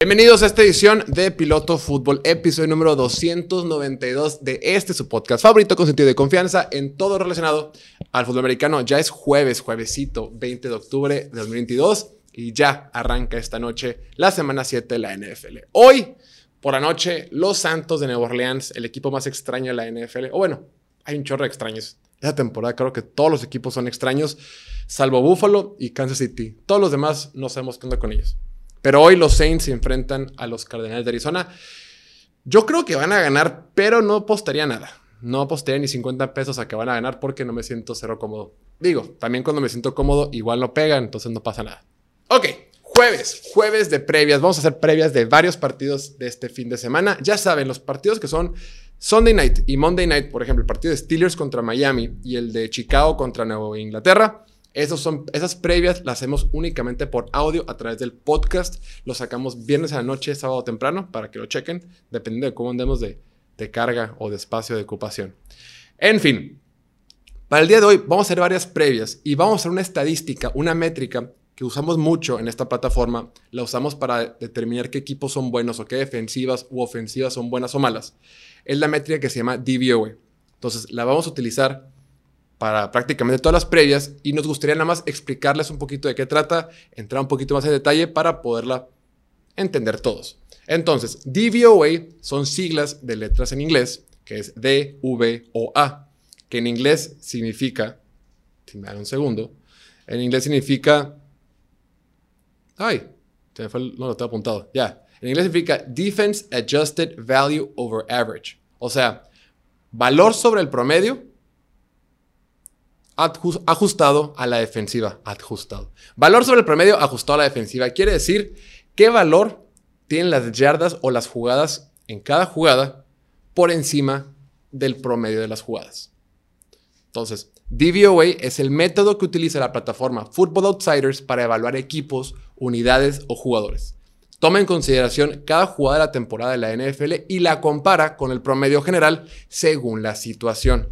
Bienvenidos a esta edición de Piloto Fútbol, episodio número 292 de este su podcast favorito con sentido de confianza en todo relacionado al fútbol americano. Ya es jueves, juevesito, 20 de octubre de 2022 y ya arranca esta noche la semana 7 de la NFL. Hoy, por la noche, los Santos de Nueva Orleans, el equipo más extraño de la NFL, o bueno, hay un chorro de extraños. Esta temporada creo que todos los equipos son extraños, salvo Buffalo y Kansas City. Todos los demás no sabemos qué onda con ellos. Pero hoy los Saints se enfrentan a los Cardenales de Arizona. Yo creo que van a ganar, pero no apostaría nada. No apostaría ni 50 pesos a que van a ganar porque no me siento cero cómodo. Digo, también cuando me siento cómodo, igual no pega, entonces no pasa nada. Ok, jueves, jueves de previas. Vamos a hacer previas de varios partidos de este fin de semana. Ya saben, los partidos que son Sunday night y Monday night, por ejemplo, el partido de Steelers contra Miami y el de Chicago contra Nueva Inglaterra son, esas previas las hacemos únicamente por audio a través del podcast. Lo sacamos viernes a la noche, sábado temprano, para que lo chequen, dependiendo de cómo andemos de, de carga o de espacio de ocupación. En fin, para el día de hoy vamos a hacer varias previas y vamos a hacer una estadística, una métrica que usamos mucho en esta plataforma. La usamos para determinar qué equipos son buenos o qué defensivas u ofensivas son buenas o malas. Es la métrica que se llama DVOA. Entonces la vamos a utilizar para prácticamente todas las previas y nos gustaría nada más explicarles un poquito de qué trata, entrar un poquito más en detalle para poderla entender todos. Entonces, DVOA son siglas de letras en inglés, que es D, V o A, que en inglés significa, si me dan un segundo, en inglés significa, ay, se fue, no lo tengo apuntado, ya, en inglés significa Defense Adjusted Value Over Average, o sea, valor sobre el promedio ajustado a la defensiva. Ajustado. Valor sobre el promedio ajustado a la defensiva. Quiere decir qué valor tienen las yardas o las jugadas en cada jugada por encima del promedio de las jugadas. Entonces, DVOA es el método que utiliza la plataforma Football Outsiders para evaluar equipos, unidades o jugadores. Toma en consideración cada jugada de la temporada de la NFL y la compara con el promedio general según la situación.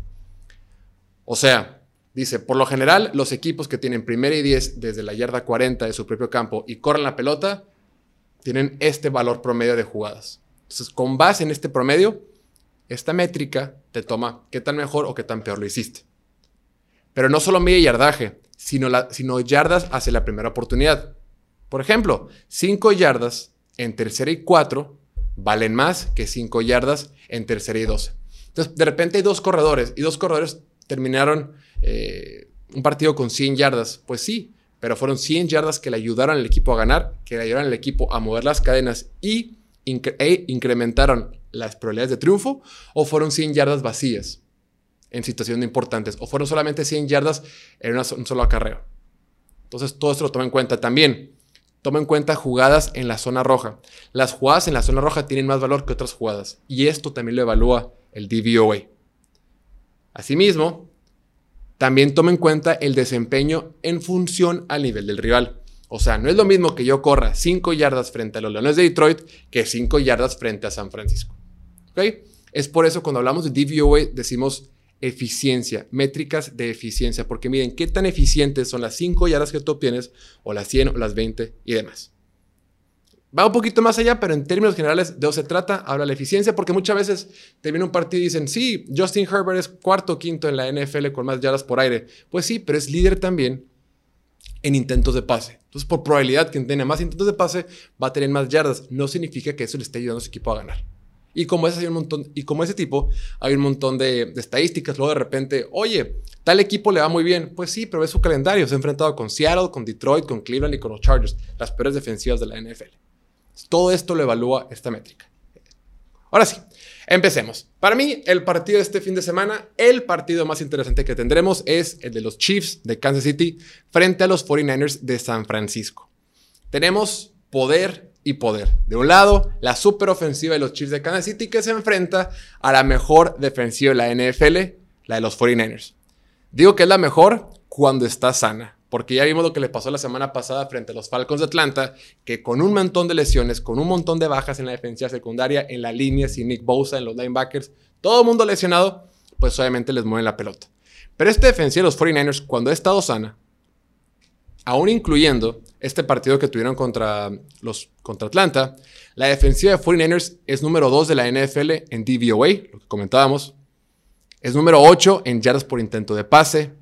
O sea, Dice, por lo general, los equipos que tienen primera y 10 desde la yarda 40 de su propio campo y corren la pelota, tienen este valor promedio de jugadas. Entonces, con base en este promedio, esta métrica te toma qué tan mejor o qué tan peor lo hiciste. Pero no solo mide yardaje, sino, sino yardas hacia la primera oportunidad. Por ejemplo, 5 yardas en tercera y 4 valen más que 5 yardas en tercera y 12. Entonces, de repente hay dos corredores y dos corredores terminaron eh, un partido con 100 yardas. Pues sí, pero fueron 100 yardas que le ayudaron al equipo a ganar, que le ayudaron al equipo a mover las cadenas y incrementaron las probabilidades de triunfo, o fueron 100 yardas vacías en situaciones importantes, o fueron solamente 100 yardas en un solo acarreo. Entonces, todo esto lo toma en cuenta también. Toma en cuenta jugadas en la zona roja. Las jugadas en la zona roja tienen más valor que otras jugadas, y esto también lo evalúa el DVOA. Asimismo, también toma en cuenta el desempeño en función al nivel del rival. O sea, no es lo mismo que yo corra 5 yardas frente a los Leones de Detroit que 5 yardas frente a San Francisco. ¿Ok? Es por eso cuando hablamos de DVOA decimos eficiencia, métricas de eficiencia, porque miren qué tan eficientes son las 5 yardas que tú obtienes, o las 100 o las 20 y demás. Va un poquito más allá, pero en términos generales de eso se trata, habla la eficiencia, porque muchas veces termina un partido y dicen, sí, Justin Herbert es cuarto o quinto en la NFL con más yardas por aire. Pues sí, pero es líder también en intentos de pase. Entonces, por probabilidad, quien tenga más intentos de pase va a tener más yardas. No significa que eso le esté ayudando a su equipo a ganar. Y como ese, un montón, y como ese tipo, hay un montón de, de, estadísticas. Luego de repente, oye, tal equipo le va muy bien. Pues sí, pero es su calendario. Se ha enfrentado con Seattle, con Detroit, con Cleveland y con los Chargers, las peores defensivas de la NFL. Todo esto lo evalúa esta métrica. Ahora sí, empecemos. Para mí, el partido de este fin de semana, el partido más interesante que tendremos es el de los Chiefs de Kansas City frente a los 49ers de San Francisco. Tenemos poder y poder. De un lado, la superofensiva de los Chiefs de Kansas City que se enfrenta a la mejor defensiva de la NFL, la de los 49ers. Digo que es la mejor cuando está sana porque ya vimos lo que le pasó la semana pasada frente a los Falcons de Atlanta, que con un montón de lesiones, con un montón de bajas en la defensiva secundaria, en la línea, sin Nick Bosa, en los linebackers, todo el mundo lesionado, pues obviamente les mueven la pelota. Pero esta defensiva de los 49ers, cuando ha estado sana, aún incluyendo este partido que tuvieron contra, los, contra Atlanta, la defensiva de 49ers es número 2 de la NFL en DVOA, lo que comentábamos. Es número 8 en yardas por intento de pase.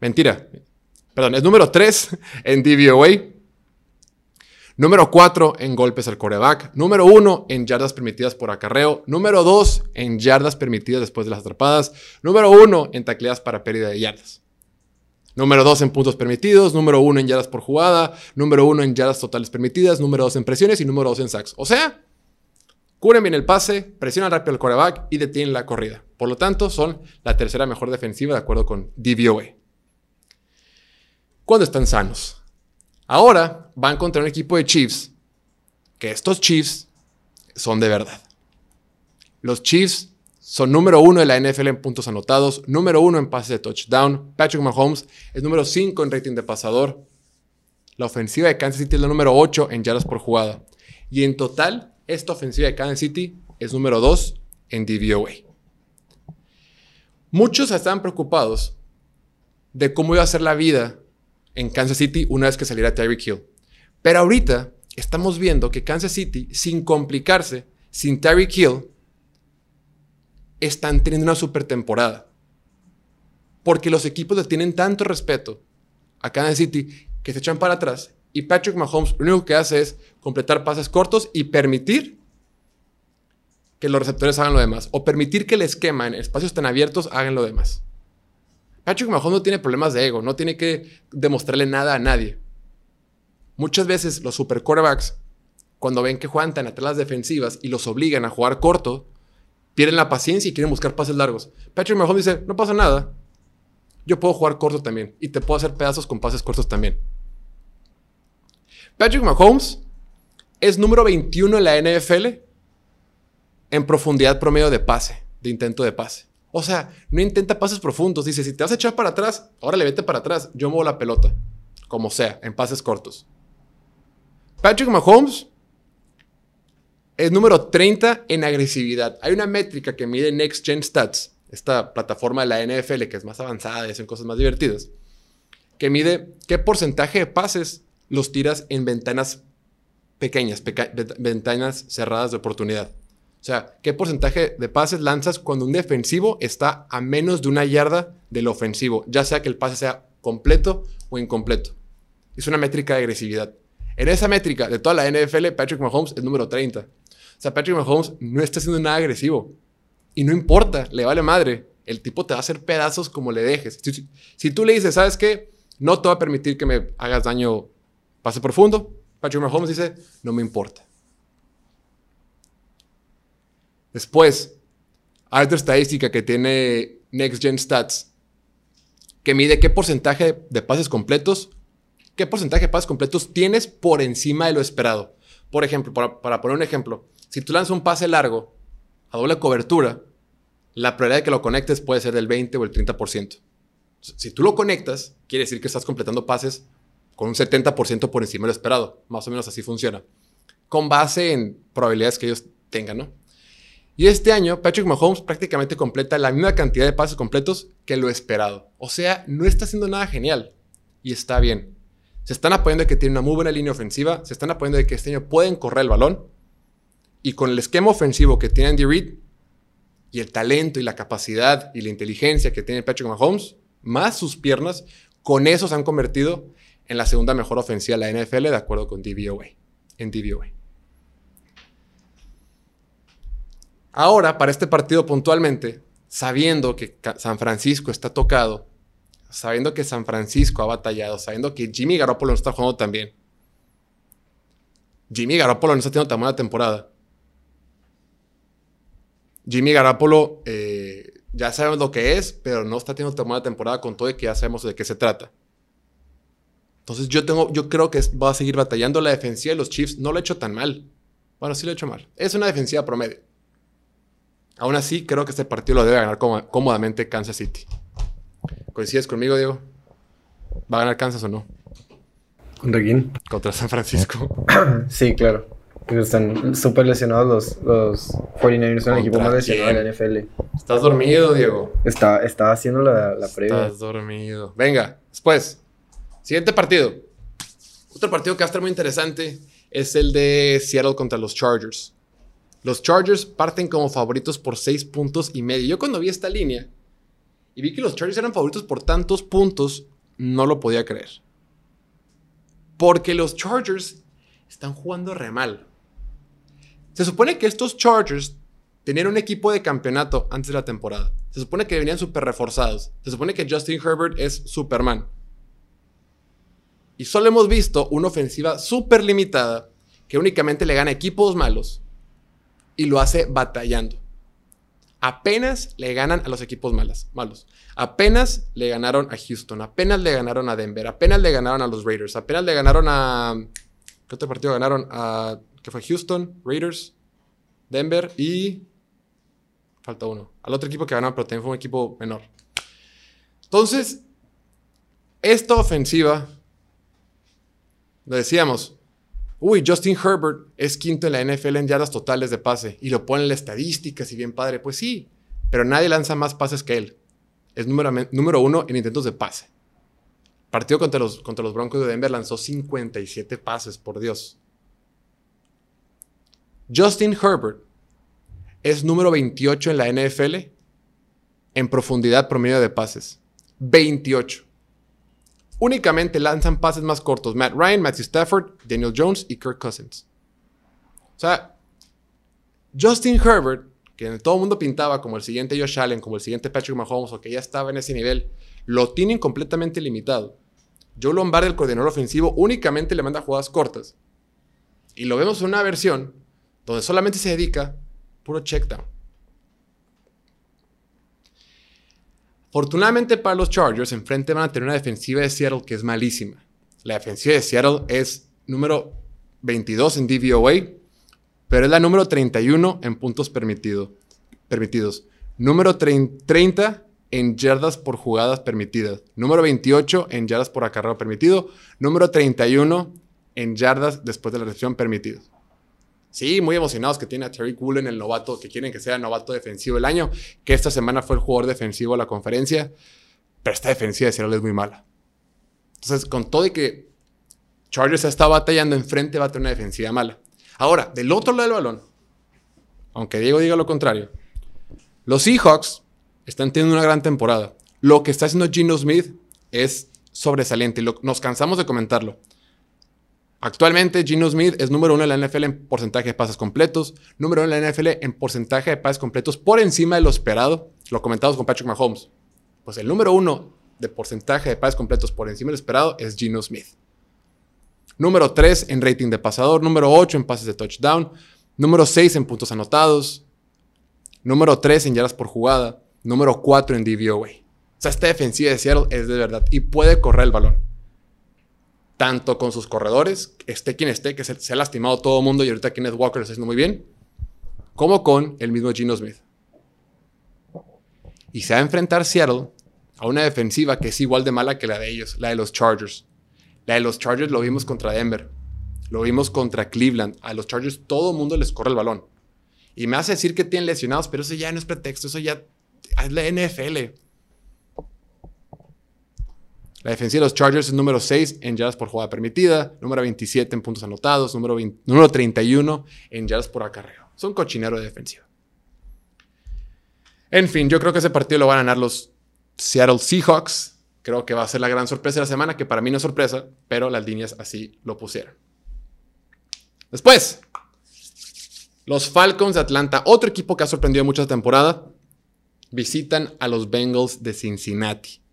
Mentira. Perdón, es número 3 en DVOA. Número 4 en golpes al coreback. Número 1 en yardas permitidas por acarreo. Número 2 en yardas permitidas después de las atrapadas. Número 1 en tacleadas para pérdida de yardas. Número 2 en puntos permitidos. Número 1 en yardas por jugada. Número 1 en yardas totales permitidas. Número 2 en presiones y número 2 en sacks. O sea, cubren bien el pase, presionan rápido al coreback y detienen la corrida. Por lo tanto, son la tercera mejor defensiva de acuerdo con DVOA. Cuando están sanos. Ahora van contra un equipo de Chiefs, que estos Chiefs son de verdad. Los Chiefs son número uno de la NFL en puntos anotados, número uno en pases de touchdown. Patrick Mahomes es número cinco en rating de pasador. La ofensiva de Kansas City es la número 8 en yardas por jugada. Y en total, esta ofensiva de Kansas City es número 2 en DVOA. Muchos estaban preocupados de cómo iba a ser la vida en Kansas City una vez que saliera Tyreek Hill. Pero ahorita estamos viendo que Kansas City, sin complicarse, sin Tyreek Hill, están teniendo una super temporada. Porque los equipos le tienen tanto respeto a Kansas City que se echan para atrás y Patrick Mahomes lo único que hace es completar pases cortos y permitir que los receptores hagan lo demás. O permitir que el esquema en espacios tan abiertos hagan lo demás. Patrick Mahomes no tiene problemas de ego, no tiene que demostrarle nada a nadie. Muchas veces los super quarterbacks, cuando ven que juegan tan atrás las defensivas y los obligan a jugar corto, pierden la paciencia y quieren buscar pases largos. Patrick Mahomes dice, no pasa nada. Yo puedo jugar corto también y te puedo hacer pedazos con pases cortos también. Patrick Mahomes es número 21 en la NFL en profundidad promedio de pase, de intento de pase. O sea, no intenta pases profundos. Dice, si te vas a echar para atrás, ahora le vete para atrás. Yo muevo la pelota. Como sea, en pases cortos. Patrick Mahomes es número 30 en agresividad. Hay una métrica que mide Next Gen Stats, esta plataforma de la NFL que es más avanzada y hacen cosas más divertidas, que mide qué porcentaje de pases los tiras en ventanas pequeñas, ventanas cerradas de oportunidad. O sea, ¿qué porcentaje de pases lanzas cuando un defensivo está a menos de una yarda del ofensivo? Ya sea que el pase sea completo o incompleto. Es una métrica de agresividad. En esa métrica de toda la NFL, Patrick Mahomes es número 30. O sea, Patrick Mahomes no está haciendo nada agresivo. Y no importa, le vale madre. El tipo te va a hacer pedazos como le dejes. Si, si tú le dices, ¿sabes qué? No te va a permitir que me hagas daño pase profundo. Patrick Mahomes dice, no me importa. Después, hay otra estadística que tiene Next Gen Stats que mide qué porcentaje de pases completos, qué porcentaje de pases completos tienes por encima de lo esperado. Por ejemplo, para, poner un ejemplo, si tú lanzas un pase largo a doble cobertura, la probabilidad de que lo conectes puede ser del 20 o el 30%. Si tú lo conectas, quiere decir que estás completando pases con un 70% por encima de lo esperado. Más o menos así funciona. Con base en probabilidades que ellos tengan, ¿no? Y este año, Patrick Mahomes prácticamente completa la misma cantidad de pases completos que lo esperado. O sea, no está haciendo nada genial. Y está bien. Se están apoyando de que tiene una muy buena línea ofensiva. Se están apoyando de que este año pueden correr el balón. Y con el esquema ofensivo que tiene Andy Reid y el talento y la capacidad y la inteligencia que tiene Patrick Mahomes, más sus piernas, con eso se han convertido en la segunda mejor ofensiva de la NFL de acuerdo con DVOA. En DVOA. Ahora, para este partido puntualmente, sabiendo que San Francisco está tocado, sabiendo que San Francisco ha batallado, sabiendo que Jimmy Garoppolo no está jugando tan bien. Jimmy Garoppolo no está teniendo tan buena temporada. Jimmy Garoppolo eh, ya sabemos lo que es, pero no está teniendo tan buena temporada con todo y que ya sabemos de qué se trata. Entonces yo, tengo, yo creo que va a seguir batallando la defensiva de los Chiefs. No lo he hecho tan mal. Bueno, sí lo he hecho mal. Es una defensiva promedio. Aún así, creo que este partido lo debe ganar cómodamente Kansas City. ¿Coincides conmigo, Diego? ¿Va a ganar Kansas o no? ¿Contra quién? Contra San Francisco. sí, claro. Están súper lesionados los, los 49ers, son el equipo ¿Contra más lesionado de la NFL. Estás dormido, Diego. Está, está haciendo la, la previa. Estás dormido. Venga, después. Siguiente partido. Otro partido que va a estar muy interesante es el de Seattle contra los Chargers. Los Chargers parten como favoritos por 6 puntos y medio. Yo cuando vi esta línea y vi que los Chargers eran favoritos por tantos puntos, no lo podía creer. Porque los Chargers están jugando re mal. Se supone que estos Chargers tenían un equipo de campeonato antes de la temporada. Se supone que venían súper reforzados. Se supone que Justin Herbert es Superman. Y solo hemos visto una ofensiva súper limitada que únicamente le gana equipos malos y lo hace batallando. Apenas le ganan a los equipos malas, malos. Apenas le ganaron a Houston, apenas le ganaron a Denver, apenas le ganaron a los Raiders, apenas le ganaron a... ¿Qué otro partido ganaron? A, ¿Qué fue? Houston, Raiders, Denver y... Falta uno. Al otro equipo que ganó, pero también fue un equipo menor. Entonces, esta ofensiva, lo decíamos, uy, Justin Herbert es quinto en la NFL en yardas totales de pase y lo ponen en las estadísticas y bien padre. Pues sí, pero nadie lanza más pases que él. Es número, uno en intentos de pase. Partido contra los Broncos de Denver lanzó 57 pases, por Dios. Justin Herbert es número 28 en la NFL en profundidad promedio de pases. 28. Únicamente lanzan pases más cortos Matt Ryan, Matthew Stafford, Daniel Jones y Kirk Cousins. O sea, Justin Herbert, que todo el mundo pintaba como el siguiente Josh Allen, como el siguiente Patrick Mahomes, o que ya estaba en ese nivel, lo tienen completamente limitado. Joe Lombardi, el coordinador ofensivo, únicamente le manda jugadas cortas. Y lo vemos en una versión donde solamente se dedica puro checkdown. Afortunadamente para los Chargers, enfrente van a tener una defensiva de Seattle que es malísima. La defensiva de Seattle es número 22 en DVOA, pero es la número 31 en puntos permitido, permitidos. Número 30 en yardas por jugadas permitidas. Número 28 en yardas por acarreo permitido. Número 31 en yardas después de la recepción permitido. Sí, muy emocionados que tiene a Terry Woolen, el novato, que quieren que sea novato defensivo del año, que esta semana fue el jugador defensivo de la conferencia, pero esta defensiva de Seattle es muy mala. Entonces, con todo y que Chargers está batallando enfrente, va a tener una defensiva mala. Ahora, del otro lado del balón, aunque Diego diga lo contrario, los Seahawks están teniendo una gran temporada. Lo que está haciendo Gino Smith es sobresaliente y lo- nos cansamos de comentarlo. Actualmente, Gino Smith es número uno en la NFL en porcentaje de pases completos, número uno en la NFL en porcentaje de pases completos por encima de lo esperado. Lo comentamos con Patrick Mahomes. Pues el número uno de porcentaje de pases completos por encima de lo esperado es Gino Smith. Número 3 en rating de pasador, número 8 en pases de touchdown, número 6 en puntos anotados, número 3 en yardas por jugada, número 4 en DVOA. O sea, esta defensiva de Seattle es de verdad y puede correr el balón. Tanto con sus corredores, esté quien esté, que se, ha lastimado todo el mundo y ahorita Kenneth Walker lo está haciendo muy bien, como con el mismo Gino Smith. Y se va a enfrentar Seattle a una defensiva que es igual de mala que la de ellos, la de los Chargers. La de los Chargers lo vimos contra Denver. Lo vimos contra Cleveland. A los Chargers todo el mundo les corre el balón. Y me hace decir que tienen lesionados, pero eso ya no es pretexto. Eso ya es la NFL. La defensiva de los Chargers es número 6 en yardas por jugada permitida, número 27 en puntos anotados, número, 20 número 31 en yardas por acarreo. Es un cochinero de defensiva. En fin, yo creo que ese partido lo van a ganar los Seattle Seahawks. Creo que va a ser la gran sorpresa de la semana, que para mí no es sorpresa, pero las líneas así lo pusieron. Después, los Falcons de Atlanta, otro equipo que ha sorprendido mucho esta temporada, visitan a los Bengals de Cincinnati.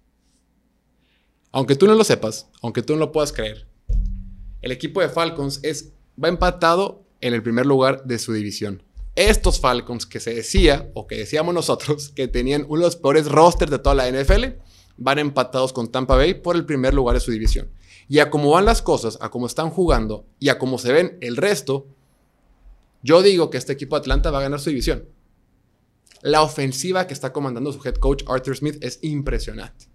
Aunque tú no lo sepas, aunque tú no lo puedas creer, el equipo de Falcons es, va empatado en el primer lugar de su división. Estos Falcons que se decía, o que decíamos nosotros, que tenían uno de los peores rosters de toda la NFL, van empatados con Tampa Bay por el primer lugar de su división. Y a cómo van las cosas, a cómo están jugando y a cómo se ven el resto, yo digo que este equipo de Atlanta va a ganar su división. La ofensiva que está comandando su head coach Arthur Smith es impresionante.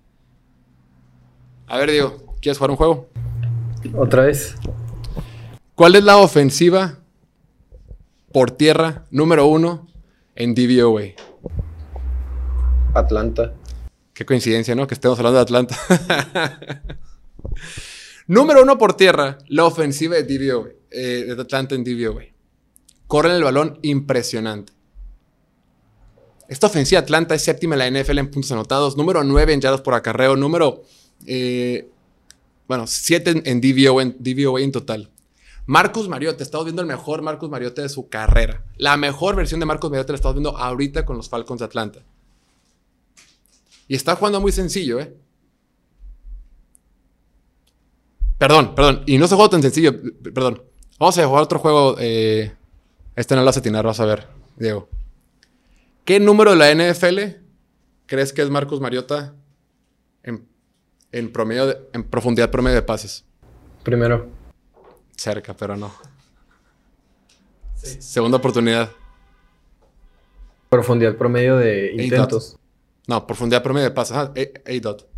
A ver, Diego, ¿quieres jugar un juego? Otra vez. ¿Cuál es la ofensiva por tierra número uno en DVOA. Atlanta. Qué coincidencia, ¿no? Que estemos hablando de Atlanta. número uno por tierra, la ofensiva de DVOA, eh, de Atlanta en DVOA. Corren el balón impresionante. Esta ofensiva de Atlanta es séptima en la NFL en puntos anotados, número 9 en yardas por acarreo, número, eh, bueno, 7 en DVOA en, en total. Marcus Mariota, estamos viendo el mejor Marcus Mariota de su carrera. La mejor versión de Marcus Mariota la estamos viendo ahorita con los Falcons de Atlanta. Y está jugando muy sencillo, ¿eh? Perdón, perdón. Y no se juega tan sencillo, perdón. Vamos a jugar otro juego. Eh, este no lo vas a atinar, vas a ver, Diego. ¿Qué número de la NFL crees que es Marcus Mariota en, promedio en profundidad promedio de pases? Primero. Cerca, pero no. Segunda oportunidad. Profundidad promedio de intentos. No, profundidad promedio de pases. Ah, A-dot.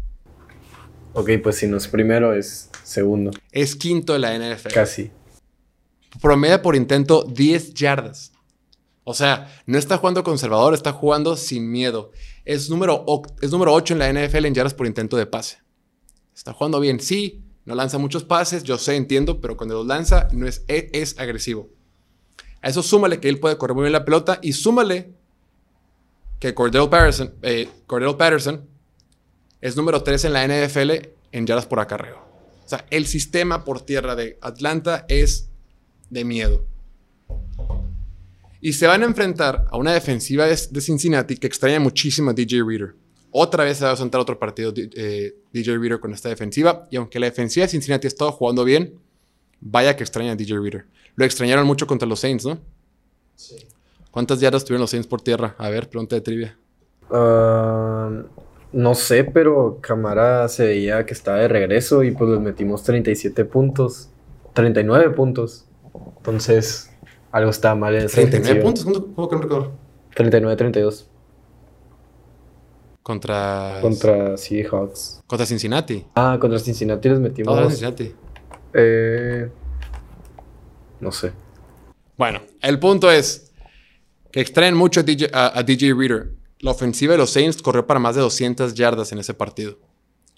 Ok, pues si no es primero, es segundo. Es quinto de la NFL. Casi. Promedio por intento 10 yardas. O sea, no está jugando conservador, está jugando sin miedo. Es número, es número 8 en la NFL en yardas por intento de pase. Está jugando bien. Sí, no lanza muchos pases, yo sé, entiendo, pero cuando los lanza no es, e, es, agresivo. A eso súmale que él puede correr muy bien la pelota y súmale que Cordell Patterson, eh, Patterson es número 3 en la NFL en yardas por acarreo. O sea, el sistema por tierra de Atlanta es de miedo. Y se van a enfrentar a una defensiva de, Cincinnati que extraña muchísimo a DJ Reader. Otra vez se va a sentar otro partido DJ eh, Reader con esta defensiva. Y aunque la defensiva de Cincinnati ha estado jugando bien, vaya que extraña a DJ Reader. Lo extrañaron mucho contra los Saints, ¿no? Sí. ¿Cuántas yardas tuvieron los Saints por tierra? A ver, pregunta de trivia. Ah, no sé, pero Camara se veía que estaba de regreso y pues les metimos 37 puntos. 39 puntos. Entonces, algo está mal en esa 39 puntos, ¿cómo que no recuerdo? 39-32. Contra. Contra Seahawks. Contra Cincinnati. Ah, contra Cincinnati les metimos. Contra Cincinnati. Eh, no sé. Bueno, el punto es que extraen mucho a DJ, Reader. La ofensiva de los Saints corrió para más de 200 yardas en ese partido.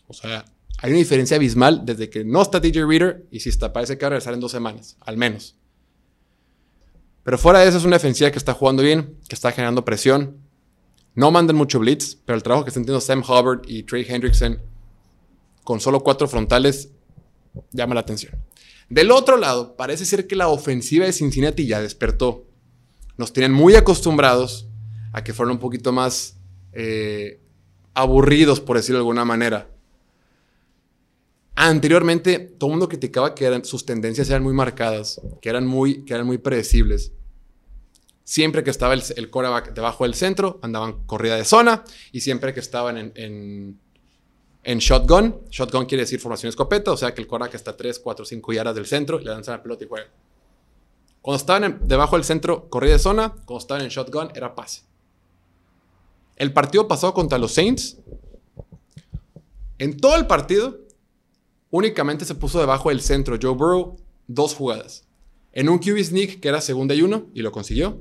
O sea, hay una diferencia abismal desde que no está DJ Reader y si está, parece que va a regresar en dos semanas, al menos. Pero fuera de eso es una defensiva que está jugando bien, que está generando presión. No mandan mucho blitz, pero el trabajo que están haciendo Sam Hubbard y Trey Hendrickson con solo cuatro frontales llama la atención. Del otro lado, parece ser que la ofensiva de Cincinnati ya despertó. Nos tienen muy acostumbrados a que fueran un poquito más eh, aburridos, por decirlo de alguna manera. Anteriormente, todo el mundo criticaba que sus tendencias eran muy marcadas, que eran muy, que eran muy predecibles. Siempre que estaba el, el debajo del centro, andaban corrida de zona. Y siempre que estaban en, en, shotgun, shotgun quiere decir formación escopeta, o sea que el coreback está 3, 4, 5 yardas del centro, le lanzan la pelota y juegan. Cuando estaban debajo del centro, corrida de zona. Cuando estaban en shotgun, era pase. El partido pasado contra los Saints, en todo el partido, únicamente se puso debajo del centro Joe Burrow dos jugadas. En un QB sneak que era segunda y uno, y lo consiguió.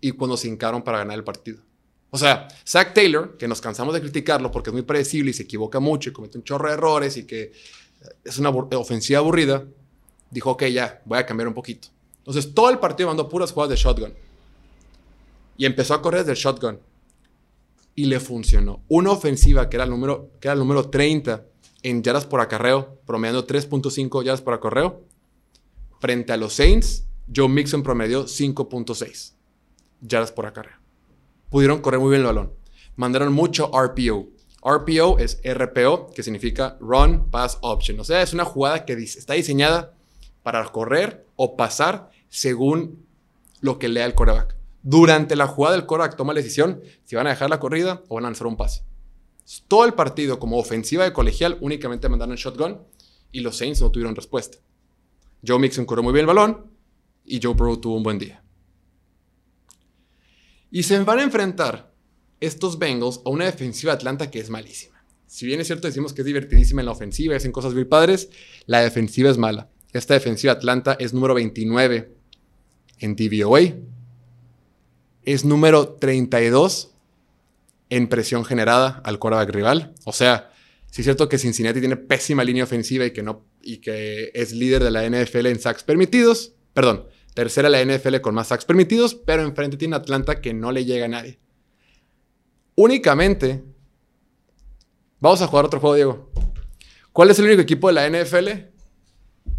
Y cuando se hincaron para ganar el partido. O sea, Zach Taylor, que nos cansamos de criticarlo porque es muy predecible y se equivoca mucho y comete un chorro de errores y que es una ofensiva aburrida, dijo, ok, ya, voy a cambiar un poquito. Entonces, todo el partido mandó puras jugadas de shotgun. Y empezó a correr desde el shotgun. Y le funcionó. Una ofensiva que era el número, que era el número 30 en yardas por acarreo, promediando 3.5 yardas por acarreo. Frente a los Saints, Joe Mixon promedió 5.6 yardas por acarreo. Pudieron correr muy bien el balón. Mandaron mucho RPO. RPO es RPO, que significa Run Pass Option. O sea, es una jugada que está diseñada para correr o pasar según lo que lea el coreback. Durante la jugada del coreback toma la decisión si van a dejar la corrida o van a lanzar un pase. Todo el partido como ofensiva de colegial únicamente mandaron shotgun y los Saints no tuvieron respuesta. Joe Mixon corrió muy bien el balón y Joe Burrow tuvo un buen día. Y se van a enfrentar estos Bengals a una defensiva de Atlanta que es malísima. Si bien es cierto decimos que es divertidísima en la ofensiva y hacen cosas muy padres, la defensiva es mala. Esta defensiva Atlanta es número 29 en DVOA es número 32 en presión generada al quarterback rival. O sea, sí es cierto que Cincinnati tiene pésima línea ofensiva y que, no, y que es líder de la NFL en sacks permitidos. Perdón, tercera la NFL con más sacks permitidos, pero enfrente tiene Atlanta que no le llega a nadie. Únicamente, vamos a jugar otro juego, Diego. ¿Cuál es el único equipo de la NFL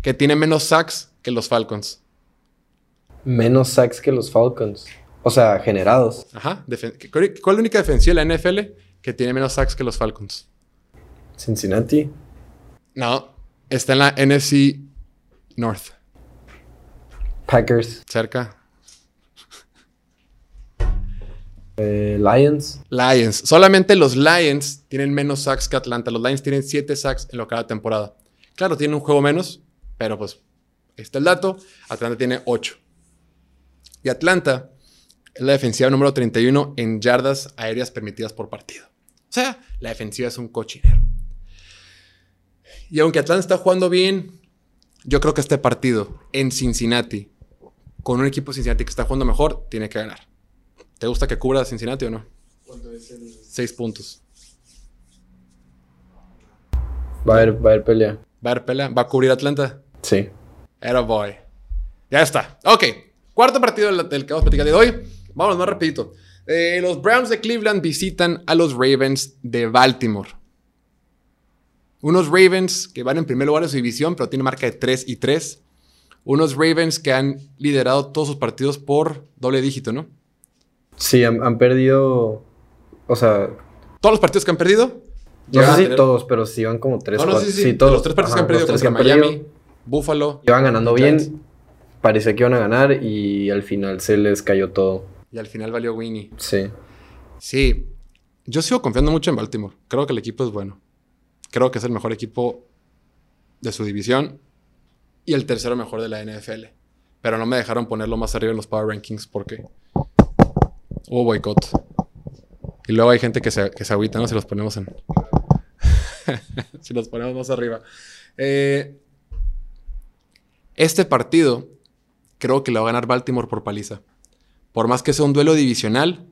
que tiene menos sacks que los Falcons? Menos sacks que los Falcons. O sea, generados. Ajá. ¿Cuál es la única defensiva de la NFL que tiene menos sacks que los Falcons? Cincinnati. No, está en la NFC North. Packers. Cerca. Eh, Lions. Lions. Solamente los Lions tienen menos sacks que Atlanta. Los Lions tienen 7 sacks en lo cada temporada. Claro, tienen un juego menos, pero pues está el dato. Atlanta tiene 8. Y Atlanta es la defensiva número 31 en yardas aéreas permitidas por partido. O sea, la defensiva es un cochinero. Y aunque Atlanta está jugando bien, yo creo que este partido en Cincinnati, con un equipo de Cincinnati que está jugando mejor, tiene que ganar. ¿Te gusta que cubra Cincinnati o no? ¿Cuánto es el...? Seis puntos. Va a haber, va a haber pelea. ¿Va a haber pelea? ¿Va a cubrir Atlanta? Sí. Era boy. Ya está. Ok. Cuarto partido del, que vamos a platicar de hoy. Vamos más rapidito. Eh, los Browns de Cleveland visitan a los Ravens de Baltimore. Unos Ravens que van en primer lugar de su división, pero tienen marca de 3 y 3. Unos Ravens que han liderado todos sus partidos por doble dígito, ¿no? Sí, han, perdido. O sea. ¿Todos los partidos que han perdido? No sé si todos, pero sí van como tres. No, no, sí, sí. todos. Los tres partidos que han perdido contra Miami, Buffalo. Iban ganando bien. Parecía que iban a ganar y al final se les cayó todo. Y al final valió Winnie. Sí. Sí. Yo sigo confiando mucho en Baltimore. Creo que el equipo es bueno. Creo que es el mejor equipo de su división y el tercero mejor de la NFL. Pero no me dejaron ponerlo más arriba en los Power Rankings porque hubo boicot. Y luego hay gente que se, que se agüita, ¿no? Si los ponemos en. si los ponemos más arriba. Eh, este partido creo que lo va a ganar Baltimore por paliza. Por más que sea un duelo divisional,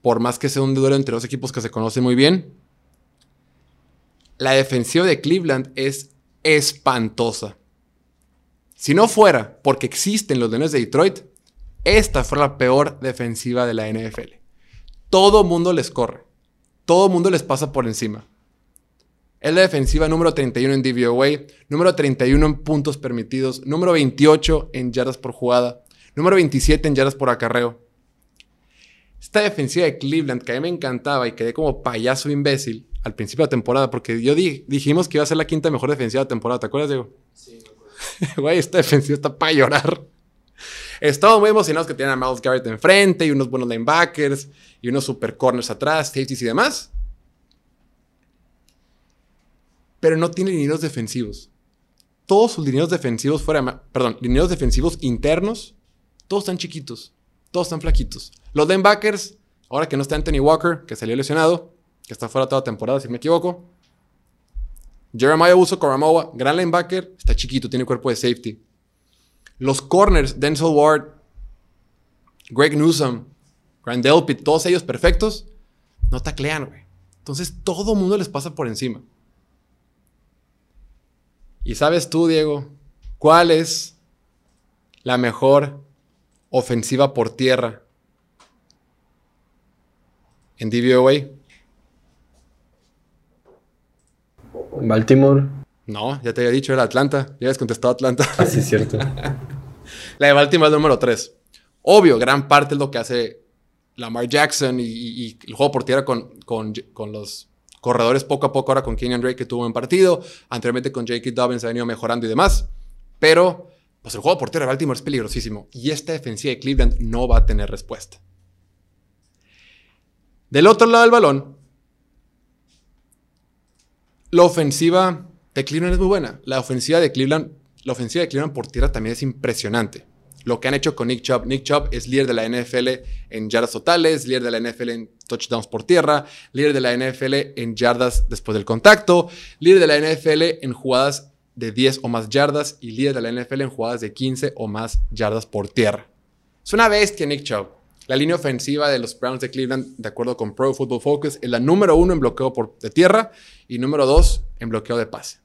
por más que sea un duelo entre dos equipos que se conocen muy bien, la defensiva de Cleveland es espantosa. Si no fuera porque existen los Leones de Detroit, esta fue la peor defensiva de la NFL. Todo mundo les corre. Todo mundo les pasa por encima. Es la defensiva número 31 en DVOA, número 31 en puntos permitidos, número 28 en yardas por jugada, número 27 en yardas por acarreo. Esta defensiva de Cleveland que a mí me encantaba y quedé como payaso imbécil al principio de la temporada porque yo dijimos que iba a ser la quinta mejor defensiva de la temporada. ¿Te acuerdas, Diego? Sí. Güey, esta defensiva está para llorar. Estamos muy emocionados que tienen a Miles Garrett enfrente y unos buenos linebackers y unos super corners atrás, safeties y demás. Pero no tiene lineos defensivos. Todos sus lineos defensivos fuera, perdón, lineos defensivos internos, todos están chiquitos, todos están flaquitos. Los linebackers, ahora que no está Anthony Walker, que salió lesionado, que está fuera toda temporada, si me equivoco. Jeremiah Uso Koramoa, gran linebacker, está chiquito, tiene cuerpo de safety. Los corners, Denzel Ward, Greg Newsom, Grant Delpit, todos ellos perfectos, no taclean, güey. Entonces todo mundo les pasa por encima. Y sabes tú, Diego, cuál es la mejor ofensiva por tierra en DVOA? Baltimore. No, ya te había dicho, era Atlanta. Ya habías contestado Atlanta. Ah, sí, es cierto. la de Baltimore es número 3. Obvio, gran parte es lo que hace Lamar Jackson y, el juego por tierra con, con, los corredores poco a poco ahora con Kenyon Drake que tuvo un partido. Anteriormente con J.K. Dobbins ha venido mejorando y demás. Pero pues el juego por tierra de Baltimore es peligrosísimo. Y esta defensiva de Cleveland no va a tener respuesta. Del otro lado del balón, la ofensiva de Cleveland es muy buena. La ofensiva de Cleveland, la ofensiva de Cleveland por tierra también es impresionante. Lo que han hecho con Nick Chubb. Nick Chubb es líder de la NFL en yardas totales, líder de la NFL en touchdowns por tierra, líder de la NFL en yardas después del contacto, líder de la NFL en jugadas de 10 o más yardas y líder de la NFL en jugadas de 15 o más yardas por tierra. Es una bestia Nick Chubb. La línea ofensiva de los Browns de Cleveland, de acuerdo con Pro Football Focus, es la número uno en bloqueo por, de tierra y número dos en bloqueo de pase.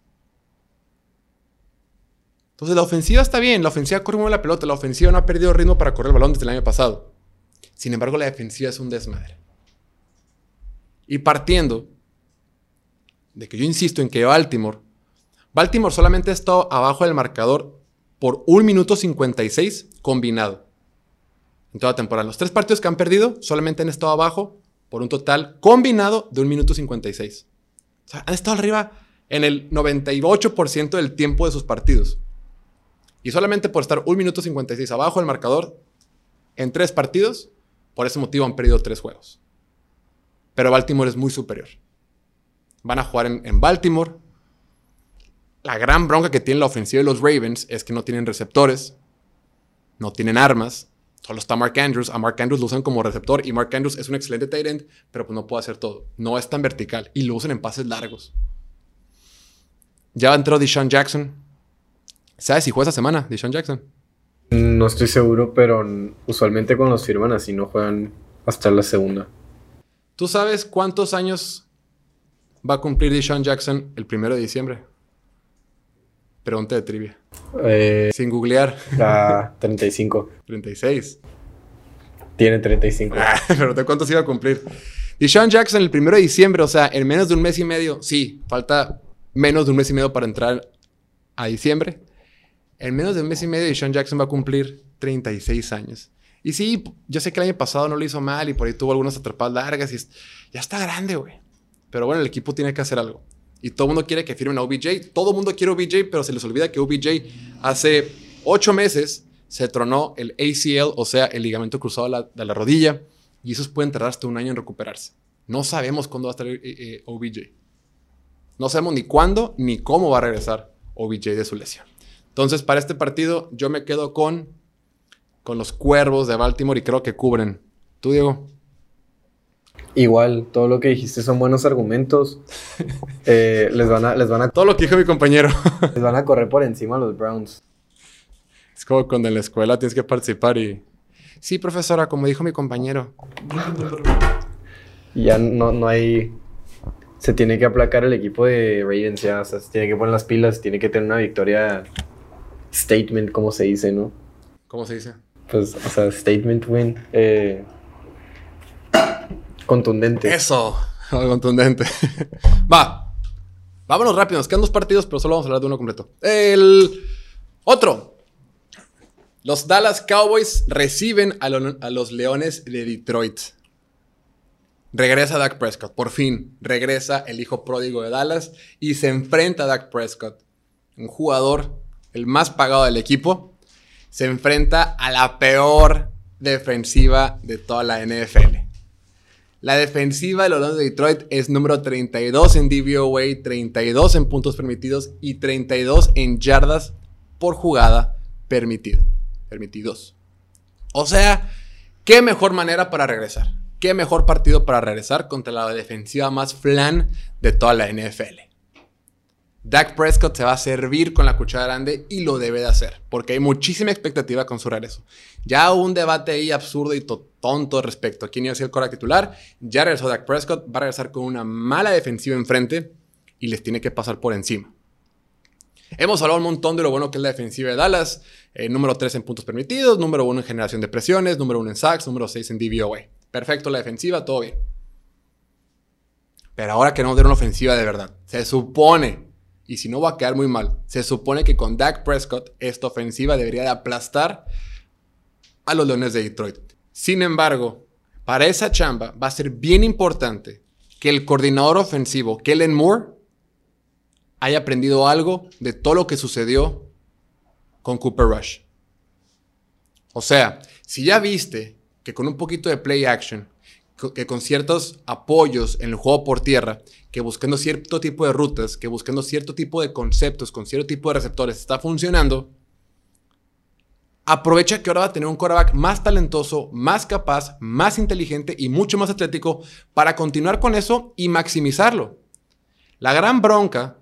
Entonces la ofensiva está bien, la ofensiva corre muy la pelota, la ofensiva no ha perdido ritmo para correr el balón desde el año pasado. Sin embargo, la defensiva es un desmadre. Y partiendo de que yo insisto en que Baltimore, Baltimore solamente ha estado abajo del marcador por un minuto 56 combinado en toda temporada. Los tres partidos que han perdido solamente han estado abajo por un total combinado de un minuto 56. O sea, han estado arriba en el 98% del tiempo de sus partidos. Y solamente por estar un minuto 56 abajo del marcador en tres partidos, por ese motivo han perdido tres juegos. Pero Baltimore es muy superior. Van a jugar en, en Baltimore. La gran bronca que tiene la ofensiva de los Ravens es que no tienen receptores, no tienen armas, Solo está Mark Andrews. A Mark Andrews lo usan como receptor y Mark Andrews es un excelente tight end, pero pues no puede hacer todo. No es tan vertical y lo usan en pases largos. Ya entró Deshaun Jackson. ¿Sabes si juega esta semana, Deshaun Jackson? No estoy seguro, pero usualmente cuando los firman así no juegan hasta la segunda. ¿Tú sabes cuántos años va a cumplir Deshaun Jackson el primero de diciembre? Pregunta de trivia. Eh, Sin googlear. a 35. 36. Tiene 35. Ah, pero ¿de cuántos iba a cumplir? Deshaun Jackson el primero de diciembre, o sea, en menos de un mes y medio. Sí, falta menos de un mes y medio para entrar a diciembre. En menos de un mes y medio, Deshaun Jackson va a cumplir 36 años. Y sí, yo sé que el año pasado no lo hizo mal y por ahí tuvo algunas atrapadas largas y ya está grande, güey. Pero bueno, el equipo tiene que hacer algo. Y todo el mundo quiere que firmen a OBJ. Todo el mundo quiere OBJ, pero se les olvida que OBJ hace ocho meses se tronó el ACL, o sea, el ligamento cruzado de la, rodilla, y esos pueden tardar hasta un año en recuperarse. No sabemos cuándo va a estar eh, eh, OBJ. No sabemos ni cuándo ni cómo va a regresar OBJ de su lesión. Entonces, para este partido, yo me quedo con, con los cuervos de Baltimore y creo que cubren. ¿Tú, Diego? Igual, todo lo que dijiste son buenos argumentos. Eh, les, van a, les, van a, Todo lo que dijo mi compañero. les van a correr por encima a los Browns. Es como cuando en la escuela tienes que participar y... Sí, profesora, como dijo mi compañero. Ya no, no hay. Se tiene que aplacar el equipo de Ravens ya. O sea, se tiene que poner las pilas, tiene que tener una victoria statement, como se dice, ¿no? ¿Cómo se dice? Pues, o sea, statement win. eh, contundente. Eso, contundente. Va, vámonos rápido. Nos quedan dos partidos, pero solo vamos a hablar de uno completo. El otro. Los Dallas Cowboys reciben a, a los Leones de Detroit. Regresa Dak Prescott, por fin. Regresa el hijo pródigo de Dallas y se enfrenta a Dak Prescott, un jugador, el más pagado del equipo. Se enfrenta a la peor defensiva de toda la NFL. La defensiva de los Lions de Detroit es número 32 en DVOA, 32 en puntos permitidos y 32 en yardas por jugada permitido. Permitidos. O sea, qué mejor manera para regresar. Qué mejor partido para regresar contra la defensiva más flan de toda la NFL. Dak Prescott se va a servir con la cuchara grande y lo debe de hacer, porque hay muchísima expectativa con su regreso. Ya hubo un debate ahí absurdo y to- tonto respecto a quién iba a ser el cora titular. Ya regresó Dak Prescott, va a regresar con una mala defensiva enfrente y les tiene que pasar por encima. Hemos hablado un montón de lo bueno que es la defensiva de Dallas. eh, número 3 en puntos permitidos, número 1 en generación de presiones, número 1 en sacks, número 6 en DVOA. Perfecto la defensiva, todo bien. Pero ahora queremos ver una ofensiva de verdad. Se supone, y si no va a quedar muy mal, se supone que con Dak Prescott esta ofensiva debería de aplastar a los Leones de Detroit. Sin embargo, para esa chamba va a ser bien importante que el coordinador ofensivo, Kellen Moore, haya aprendido algo de todo lo que sucedió con Cooper Rush. O sea, si ya viste que con un poquito de play action, que con ciertos apoyos en el juego por tierra, que buscando cierto tipo de rutas, que buscando cierto tipo de conceptos, con cierto tipo de receptores, está funcionando, aprovecha que ahora va a tener un quarterback más talentoso, más capaz, más inteligente y mucho más atlético para continuar con eso y maximizarlo. La gran bronca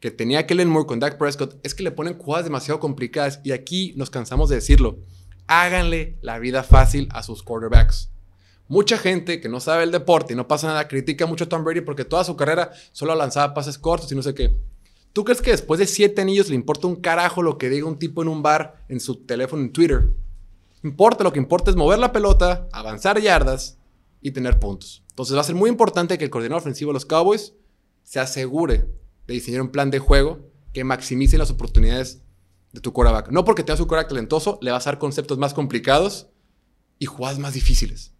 que tenía Kellen Moore con Dak Prescott es que le ponen jugadas demasiado complicadas y aquí nos cansamos de decirlo. Háganle la vida fácil a sus quarterbacks. Mucha gente que no sabe el deporte y no pasa nada critica mucho a Tom Brady porque toda su carrera solo lanzaba pases cortos y no sé qué. ¿Tú crees que después de siete anillos le importa un carajo lo que diga un tipo en un bar, en su teléfono, en Twitter? Importa, lo que importa es mover la pelota, avanzar yardas y tener puntos. Entonces va a ser muy importante que el coordinador ofensivo de los Cowboys se asegure de diseñar un plan de juego que maximice las oportunidades de tu quarterback. No porque tenga su quarterback talentoso, le vas a dar conceptos más complicados y jugadas más difíciles.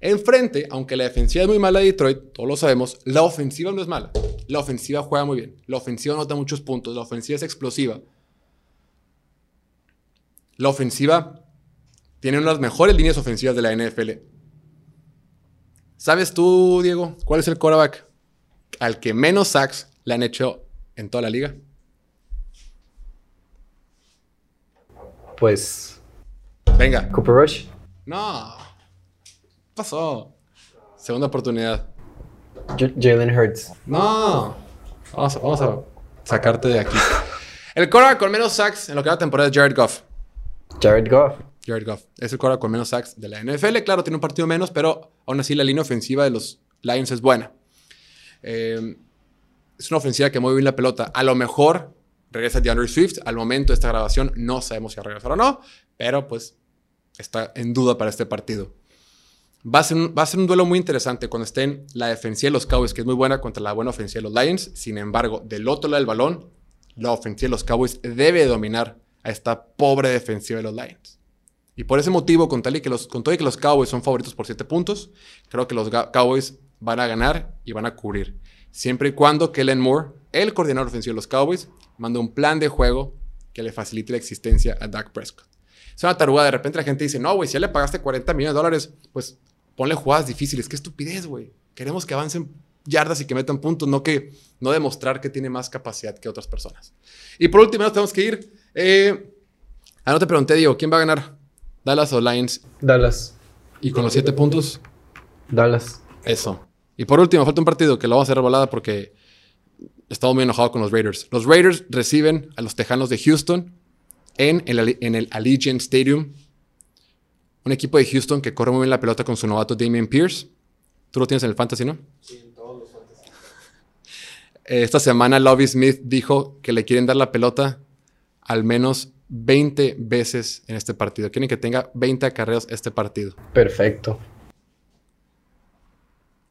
Enfrente, aunque la defensiva es muy mala de Detroit, todos lo sabemos, la ofensiva no es mala. La ofensiva juega muy bien. La ofensiva nota muchos puntos. La ofensiva es explosiva. La ofensiva tiene una de las mejores líneas ofensivas de la NFL. ¿Sabes tú, Diego, cuál es el quarterback al que menos sacks le han hecho en toda la liga? Pues. Venga. Cooper Rush. No. Pasó? Segunda oportunidad. Jalen Hurts. No. Vamos a, sacarte de aquí. El quarterback con menos sacks en lo que va la temporada es Jared Goff. Jared Goff. Jared Goff. Es el quarterback con menos sacks de la NFL. Claro, tiene un partido menos, pero aún así la línea ofensiva de los Lions es buena. Eh, es una ofensiva que mueve bien la pelota. A lo mejor regresa DeAndre Swift. Al momento de esta grabación no sabemos si va a regresar o no, pero pues está en duda para este partido. Va a, ser un, va a ser un duelo muy interesante cuando estén la defensiva de los Cowboys, que es muy buena contra la buena ofensiva de los Lions. Sin embargo, del otro lado del balón, la ofensiva de los Cowboys debe dominar a esta pobre defensiva de los Lions. Y por ese motivo, con, tal y que los, con todo y que los Cowboys son favoritos por 7 puntos, creo que los Cowboys van a ganar y van a cubrir. Siempre y cuando Kellen Moore, el coordinador ofensivo de los Cowboys, mande un plan de juego que le facilite la existencia a Dak Prescott. Es una taruga, de repente la gente dice, no, güey, si ya le pagaste 40 millones de dólares, pues ponle jugadas difíciles. Qué estupidez, güey. Queremos que avancen yardas y que metan puntos, no que no demostrar que tiene más capacidad que otras personas. Y por último, nos tenemos que ir. Eh, ah, no te pregunté, Diego, ¿quién va a ganar? ¿Dallas o Lions? Dallas. ¿Y con los 7 puntos? Dallas. Eso. Y por último, falta un partido que lo vamos a hacer volada porque estamos muy enojados con los Raiders. Los Raiders reciben a los Tejanos de Houston en el, en el Allegiant Stadium. Un equipo de Houston que corre muy bien la pelota con su novato Damian Pierce. Tú lo tienes en el fantasy, ¿no? Sí, en todos los fantasy. Esta semana Lovie Smith dijo que le quieren dar la pelota al menos 20 veces en este partido. Quieren que tenga 20 acarreos este partido. Perfecto.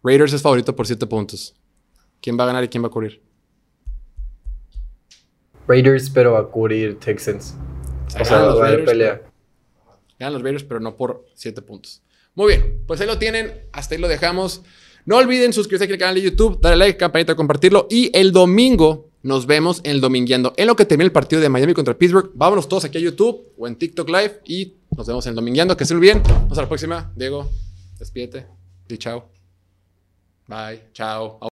Raiders es favorito por 7 puntos. ¿Quién va a ganar y quién va a cubrir? Raiders, pero va a cubrir Texans. O sea, va a haber pelea. Ganan los Raiders, pero no por 7 puntos. Muy bien, pues ahí lo tienen. Hasta ahí lo dejamos. No olviden suscribirse aquí al canal de YouTube, darle like, campanita, compartirlo. Y el domingo nos vemos en el Domingueando. En lo que termine el partido de Miami contra Pittsburgh, vámonos todos aquí a YouTube o en TikTok Live y nos vemos en el Domingueando. Que estén bien. Hasta la próxima. Diego, despídete. Di chao. Bye. Chao.